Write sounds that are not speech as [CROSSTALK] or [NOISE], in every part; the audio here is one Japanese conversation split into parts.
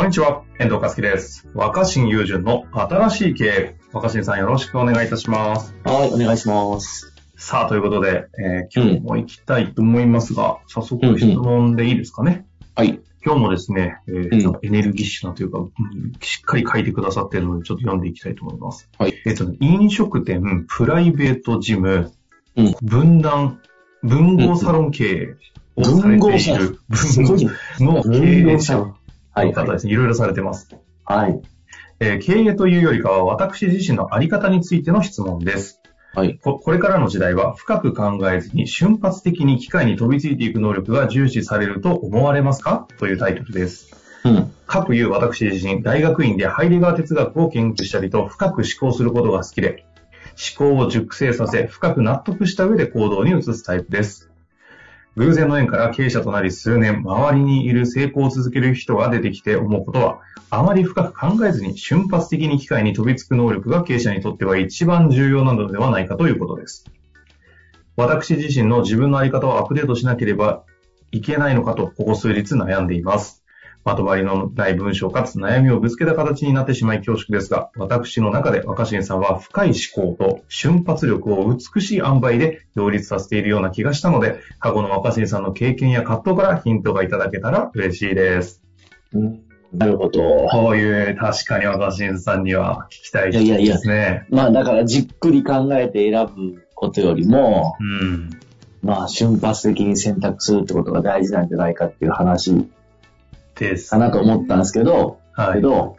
こんにちは、遠藤和樹です。若新友人の新しい経営。若新さんよろしくお願いいたします。はい、お願いします。さあ、ということで、えー今日も行きたいと思いますが、早速質問でいいですかね？はい。今日もですね、えーうんエネルギッシュなというか、うんしっかり書いてくださっているので、ちょっと読んでいきたいと思います。はい。えっ、とね、飲食店、プライベートジム、うん分断、文豪サロン経営をされている。文豪の経営者はい。の方ですね。いろいろされてます。はい。えー経営というよりかは私自身のあり方についての質問です。はい。ここれからの時代は深く考えずに瞬発的に機械に飛びついていく能力が重視されると思われますか？というタイトルです。うん。各いう私自身、大学院でハイデガー哲学を研究したりと深く思考することが好きで、思考を熟成させ、深く納得した上で行動に移すタイプです。偶然の縁から経営者となり数年、周りにいる成功を続ける人が出てきて思うことは、あまり深く考えずに瞬発的に機械に飛びつく能力が経営者にとっては一番重要なのではないかということです。私自身の自分の在り方をアップデートしなければいけないのかと、ここ数日悩んでいます。まとまりのない文章かつ悩みをぶつけた形になってしまい恐縮ですが、私の中で若新さんは深い思考と瞬発力を美しい塩梅で両立させているような気がしたので、過去の若新さんの経験や葛藤からヒントがいただけたら嬉しいです。うんなるほど。こういう確かに若新さんには聞きたいいやいやいやですね。まあだからじっくり考えて選ぶことよりも、うん。まあ瞬発的に選択するってことが大事なんじゃないかっていう話です。かなと思ったんですけど、はい。けど、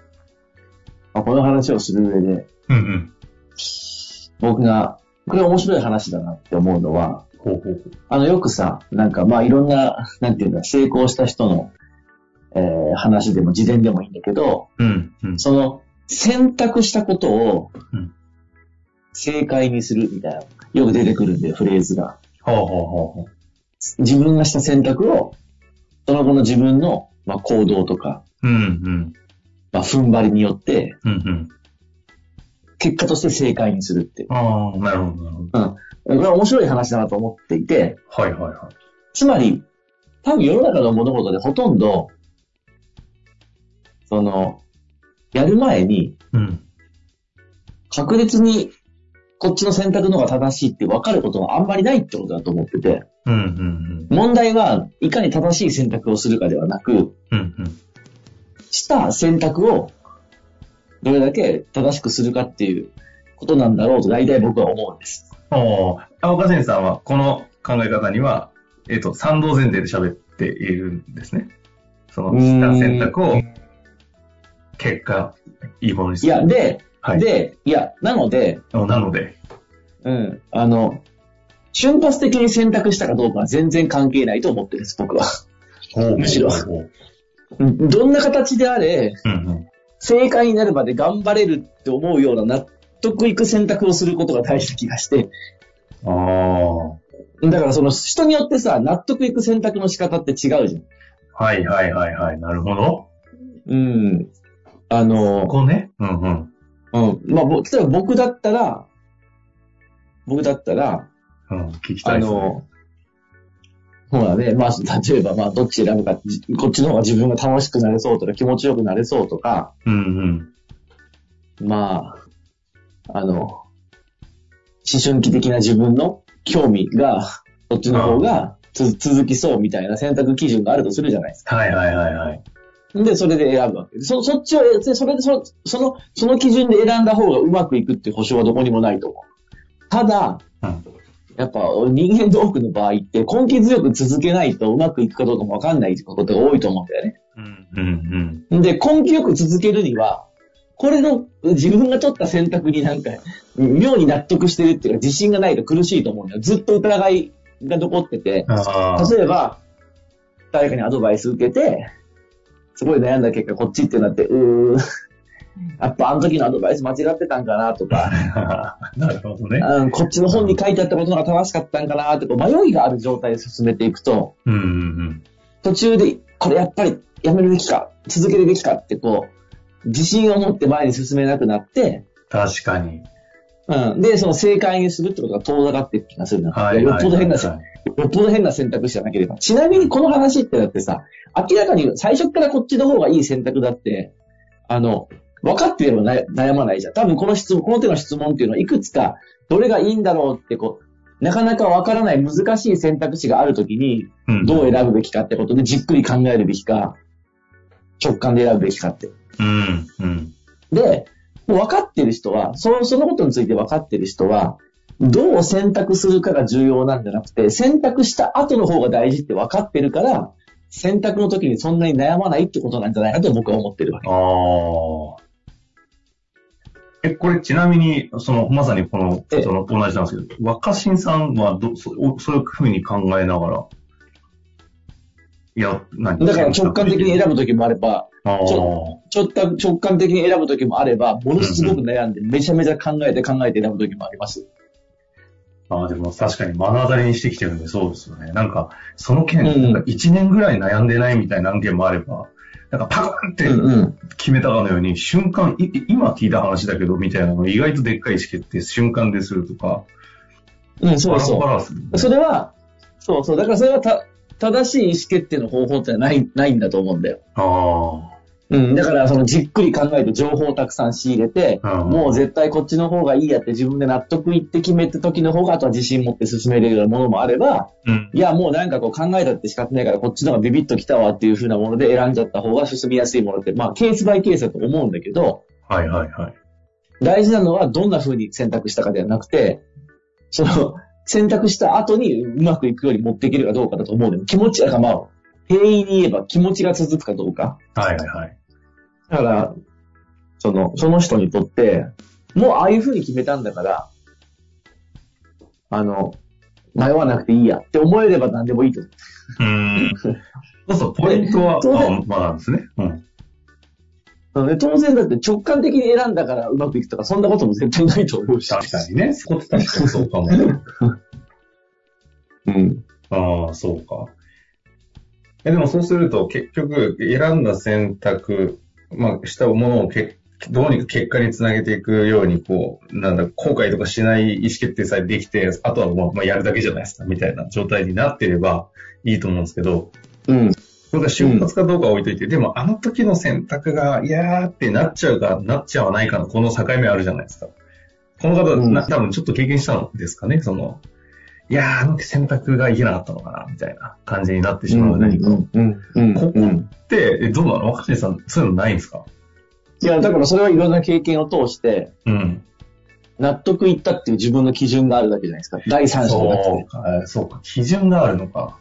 まあ、この話をする上で、うんうん。僕が、これ面白い話だなって思うのは、ほうほうあの、よくさ、なんかまあいろんな、なんていうか、成功した人の、えー話でも自伝でもいいんだけど、ほう。うんうん。その、選択したことをうん、正解にするみたいな、よく出てくるんで、フレーズが。ほうほうほうほう。自分がした選択を、その後の自分の、まあ、行動とか、うんうん。まあ、踏ん張りによって、うんうん。結果として正解にするっていう。ああ、なるほど、なるほど。うん。これは面白い話だなと思っていて、はいはいはい。つまり、多分世の中の物事でほとんど、その、やる前に、うん。確実に、こっちの選択の方が正しいって分かることはあんまりないってことだと思ってて、うんうん問題はいかに正しい選択をするかではなく、うん。うんうん。した選択をどれだけ正しくするかっていうことなんだろうと大体僕は思うんです。おー青岡先さんはこの考え方には、えっ、と、賛同前提で喋っているんですね。その、した選択を、結果、いいものにする。いや、で、はい。で、いや、なので、おなので、うん、あの、瞬発的に選択したかどうかは全然関係ないと思ってるんです、僕は。むしろどんな形であれ、うんうん。正解になるまで頑張れるって思うような納得いく選択をすることが大事な気がして、ああ。だからその人によってさ、納得いく選択の仕方って違うじゃん。はいはいはいはい。なるほど。うん。あのこ、こね。うんうん。うん。まあ、ぼ例えば僕だったら、僕だったら、うん、聞きたあいですね。の、そうだね。まあ、例えば、まあ、どっち選ぶか、じこっちの方が自分が楽しくなれそうとか、気持ちよくなれそうとか、うんうん。まあ、あの、思春期的な自分の興味が、そっちの方がつ続きそうみたいな選択基準があるとするじゃないですか。はいはいはいはい。で、それで選ぶわけで。そ、そっちを、でそれでそ、その、その基準で選んだ方がうまくいくっていう保証はどこにもないと思う。ただ、うんやっぱ人間の多くの場合って根気強く続けないとうまくいくかどうかもわかんないことが多いと思うんだよね。うんうんで、根気よく続けるには、これの自分が取った選択になんか、妙に納得してるっていうか自信がないと苦しいと思うんだよ。ずっと疑いが残ってて。例えば、誰かにアドバイス受けて、すごい悩んだ結果こっちってなって、うー、やっぱあの時のアドバイス間違ってたんかなとか、[LAUGHS] なるほどね。うんこっちの本に書いてあったことが正しかったんかなってこう迷いがある状態で進めていくと、うんうんうん。途中でこれやっぱりやめるべきか、続けるべきかってこう、自信を持って前に進めなくなって、確かに。うん。で、その正解にするってことが遠ざかっていく気がするな。はい。よっぽど変な、はいよっぽど変な選択肢じゃなければ。ちなみにこの話ってだってさ、明らかに最初からこっちの方がいい選択だって、あの、分かってればな悩まないじゃん。多分この質問、この手の質問っていうのはいくつか、どれがいいんだろうってこう、なかなか分からない難しい選択肢があるときに、うんどう選ぶべきかってことでじっくり考えるべきか、直感で選ぶべきかって。うん。うん。で、もう分かってる人は、その、そのことについて分かってる人は、どう選択するかが重要なんじゃなくて、選択した後の方が大事って分かってるから、選択の時にそんなに悩まないってことなんじゃないかと僕は思ってるわけ。ああ。え、これちなみに、その、まさにこの、ええその、同じなんですけど、若新さんはど、そそういうふうに考えながら、いや、何？だから直感的に選ぶ時もあれば。ちょちょっと直感的に選ぶ時もあれば、ものすごく悩んで、めちゃめちゃ考えて考えて選ぶ時もあります。ああ、でも確かに目の当たりにしてきてるんで、そうですよね。なんか、その件、うんなんか1年ぐらい悩んでないみたいな案件もあれば、なんかパコンってうん。決めたかのように、瞬間、いい今聞いた話だけど、みたいなの意外とでっかい意思決定瞬間でするとか、うん、そうそう。バラバラする、それは、そうそう。だからそれはた、正しい意思決定の方法ってない、ないんだと思うんだよ。あうん。だから、そのじっくり考えて情報をたくさん仕入れて、うんもう絶対こっちの方がいいやって自分で納得いって決めた時の方が、あとは自信持って進めれるようなものもあれば、あ。うん。いや、もうなんかこう考えたって仕方ないから、こっちの方がビビッときたわっていう風なもので選んじゃった方が進みやすいものって、まあ、ケースバイケースだと思うんだけど、はいはいはい。大事なのはどんな風に選択したかではなくて、その、選択した後にうまくいくように持っていけるかどうかだと思うんだよ。気持ち、だからまあ、平易に言えば気持ちが続くかどうか。はいはいはい。だから、その、その人にとって、もうああいう風に決めたんだから、あの、迷わなくていいやって思えれば何でもいいと思う。うーん。[LAUGHS] そうそう、ポイントは、まあなんですね。うん。なので当然だって直感的に選んだからうまくいくとか、そんなことも絶対ないと思うし。確かにね。そこって確かにそうかもね。うん。ああ、そうか。え、でもそうすると、結局、選んだ選択、まあ、したものをけどうにか結果につなげていくように、こう、なんだ、後悔とかしない意思決定さえできて、あとはもう、まあ、やるだけじゃないですか、みたいな状態になってればいいと思うんですけど、うん。それが瞬発かどうかは置いといて、でもあの時の選択が、いやーってなっちゃうか、なっちゃわないかのこの境目あるじゃないですか。この方、うんな多分ちょっと経験したのですかね、その、いやー、あの選択がいけなかったのかな、みたいな感じになってしまう何か。うん。うん。うん。ここって、えどうなの？若新さん、そういうのないんですか？いや、だからそれはいろんな経験を通して、うん。納得いったっていう自分の基準があるだけじゃないですか。第三者じゃなくて。そうか、そうか、基準があるのか。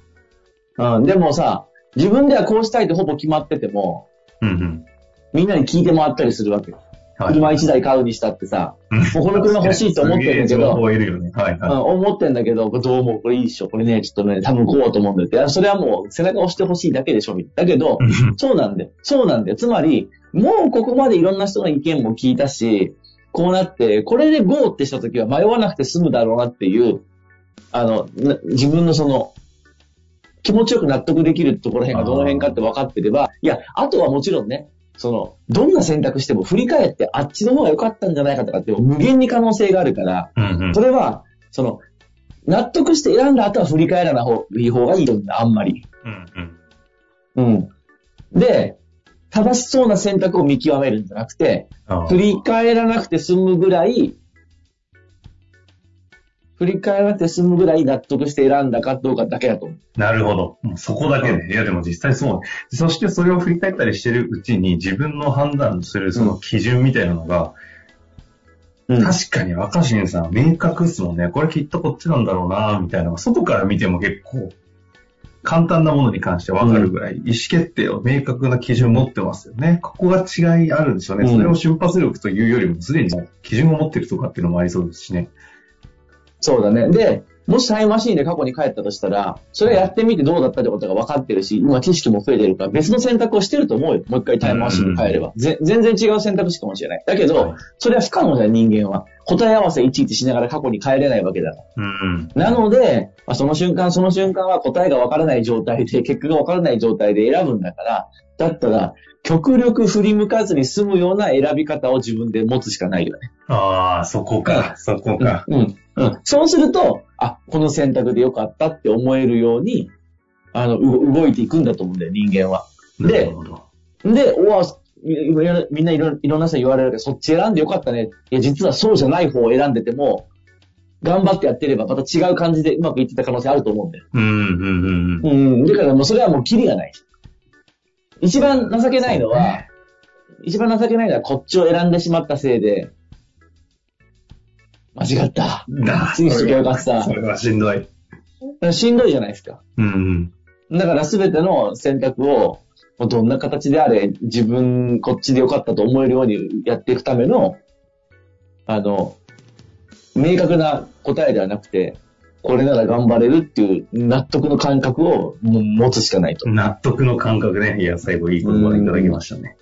うん。でもさ、自分ではこうしたいってほぼ決まってても、うんうん。みんなに聞いてもらったりするわけ。はい車一台買うにしたってさ、うんもうこの車欲しいと思ってるんだけど思ってんだけど、どう思う？これいいっしょ？これね、ちょっとね、多分こうと思うんだよって。それはもう背中押してほしいだけでしょ。だけど、い。そうなんだよ。そうなんだよ。つまり、もうここまでいろんな人の意見も聞いたし、こうなって、これで GO ってした時は迷わなくて済むだろうなっていう、あの、な自分のその、気持ちよく納得できるところへんがどの辺かって分かってれば、いや、あとはもちろんね、その、どんな選択しても振り返ってあっちの方が良かったんじゃないかとかって無限に可能性があるから、うんうんそ。れは、その、納得して選んだ後は振り返らない方いい方がいいと思うんだ、あんまり。うんうん。うん。で、正しそうな選択を見極めるんじゃなくて、振り返らなくて済むぐらい、振り返らなくて済むぐらい納得して選んだかどうかだけだと思う。なるほど。もうそこだけで。いや、でも実際そう。そしてそれを振り返ったりしてるうちに自分の判断するその基準みたいなのが、うん確かに若新さん明確っすもんね。これきっとこっちなんだろうな、みたいなのが外から見ても結構簡単なものに関してわかるぐらい、意思決定を明確な基準を持ってますよね。ここが違いあるんですよね。うんそれを瞬発力というよりもすでに基準を持ってるとかっていうのもありそうですしね。そうだね。で、もしタイムマシーンで過去に帰ったとしたら、それやってみてどうだったってことが分かってるし、今知識も増えてるから別の選択をしてると思うよ。もう一回タイムマシーンに帰れば。ぜ全然違う選択肢かもしれない。だけど、はいそれは不可能だよ、人間は。答え合わせいちいちしながら過去に帰れないわけだから。うん。なので、まあ、その瞬間その瞬間は答えが分からない状態で、結果が分からない状態で選ぶんだから、だったら、極力振り向かずに済むような選び方を自分で持つしかないよね。ああ、そこか、そこか。うん。うん。そうすると、あ、この選択でよかったって思えるように、あの、う動いていくんだと思うんだよ、人間は。で。で、おわ、みみんないろいろんな人に言われるけど、そっち選んでよかったね。いや、実はそうじゃない方を選んでても、頑張ってやってればまた違う感じでうまくいってた可能性あると思うんだよ。うん、うん、うん。うん。だからもうそれはもうキリがない。一番情けないのは、ね一番情けないのはこっちを選んでしまったせいで、間違った。なあ次にしときゃよかったそれはしんどい。しんどいじゃないですか。うん、だから全ての選択を、どんな形であれ、自分こっちでよかったと思えるようにやっていくための、あの、明確な答えではなくて、これなら頑張れるっていう納得の感覚をも持つしかないとうん。。納得の感覚ね。いや、最後いい言葉いただきましたね。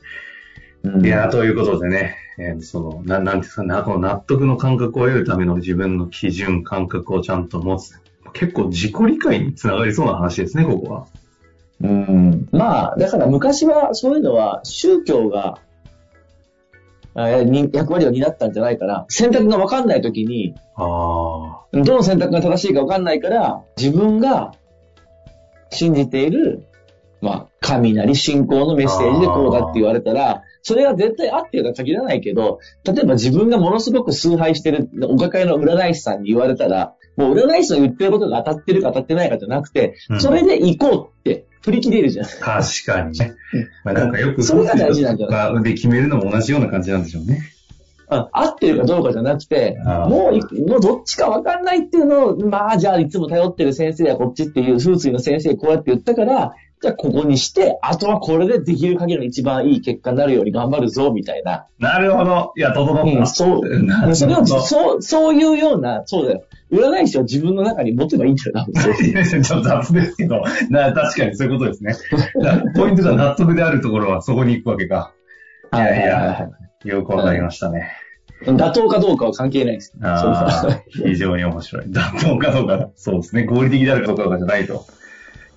いや、ということでね、えーその、ななんていうんですかね、この納得の感覚を得るための自分の基準、感覚をちゃんと持つ。結構自己理解につながりそうな話ですね、ここは。うん。まあ、だから昔はそういうのは宗教が、役割を担ったんじゃないかな。選択が分かんない時に、あどの選択が正しいか分かんないから、自分が信じている、まあ、神なり信仰のメッセージでこうだって言われたら、それは絶対合ってるとは限らないけど、例えば自分がものすごく崇拝してるお抱えの占い師さんに言われたら、もう占い師の言ってることが当たってるか当たってないかじゃなくて、うんそれで行こうって振り切れるじゃん。あ、確かにね。まあ、なんかよく、それが大事なんじゃない？で決めるのも同じような感じなんでしょうね。うん合ってるかどうかじゃなくて、もうい、もうどっちかわかんないっていうのを、まあ、じゃあいつも頼ってる先生はこっちっていう、風水の先生こうやって言ったから、じゃあここにして、あとはこれでできる限りの一番いい結果になるように頑張るぞ、みたいな。なるほど。いや、整った。うん、そう、それを、そう、そういうような、そうだよ。占い師を自分の中に持てばいいんだよな、[LAUGHS] いやちょっと雑ですけど、な確かにそういうことですね。だ [LAUGHS] ポイントが納得であるところはそこに行くわけか。いやいや、よくわかりましたね。妥当かどうかは関係ないです。非常に面白い。妥当かどうか、そうですね。合理的であるかどうかじゃないと。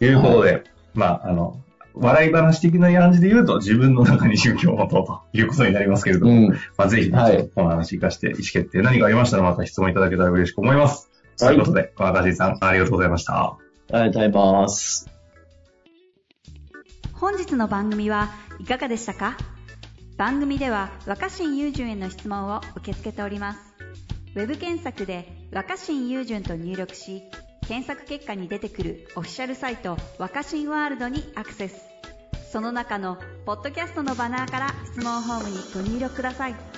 いうことで、まあ、あの、笑い話的な感じで言うと、自分の中に宗教を持とうということになりますけれども、うん。まあ、ぜひ、ねはいこの話活かして意思決定何かありましたらまた質問いただけたら嬉しく思います。はいということで、若新さん、ありがとうございました。ありがとうございます。本日の番組はいかがでしたか？番組では若新雄純への質問を受け付けておりますウェブ検索で「若新雄純」と入力し検索結果に出てくるオフィシャルサイト「若新ワールド」にアクセス。その中のポッドキャストのバナーから質問ホームにご入力ください。